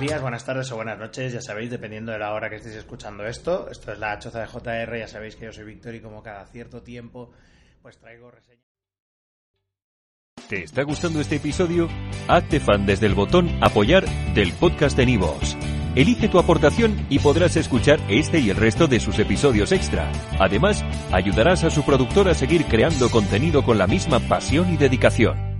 días, buenas tardes o buenas noches, ya sabéis, dependiendo de la hora que estéis escuchando esto. Esto es la choza de JR, ya sabéis que yo soy Víctor y como cada cierto tiempo, pues traigo reseñas. ¿Te está gustando este episodio? Hazte fan desde el botón Apoyar del podcast de Nivos. Elige tu aportación y podrás escuchar este y el resto de sus episodios extra. Además, ayudarás a su productor a seguir creando contenido con la misma pasión y dedicación.